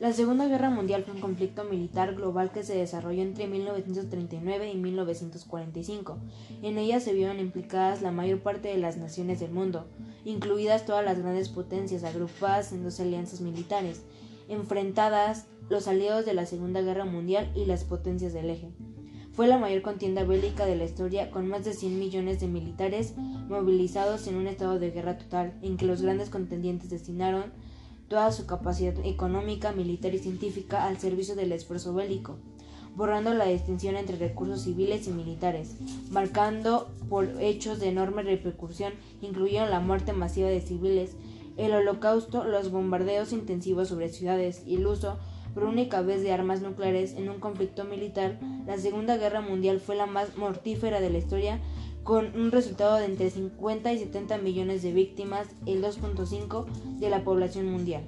La Segunda Guerra Mundial fue un conflicto militar global que se desarrolló entre 1939 y 1945. En ella se vieron implicadas la mayor parte de las naciones del mundo, incluidas todas las grandes potencias agrupadas en dos alianzas militares, enfrentadas los aliados de la Segunda Guerra Mundial y las potencias del eje. Fue la mayor contienda bélica de la historia con más de 100 millones de militares movilizados en un estado de guerra total, en que los grandes contendientes destinaron toda su capacidad económica, militar y científica al servicio del esfuerzo bélico, borrando la distinción entre recursos civiles y militares, marcando por hechos de enorme repercusión, incluyeron la muerte masiva de civiles, el holocausto, los bombardeos intensivos sobre ciudades y el uso por única vez de armas nucleares en un conflicto militar, la Segunda Guerra Mundial fue la más mortífera de la historia con un resultado de entre 50 y 70 millones de víctimas, el 2.5 de la población mundial.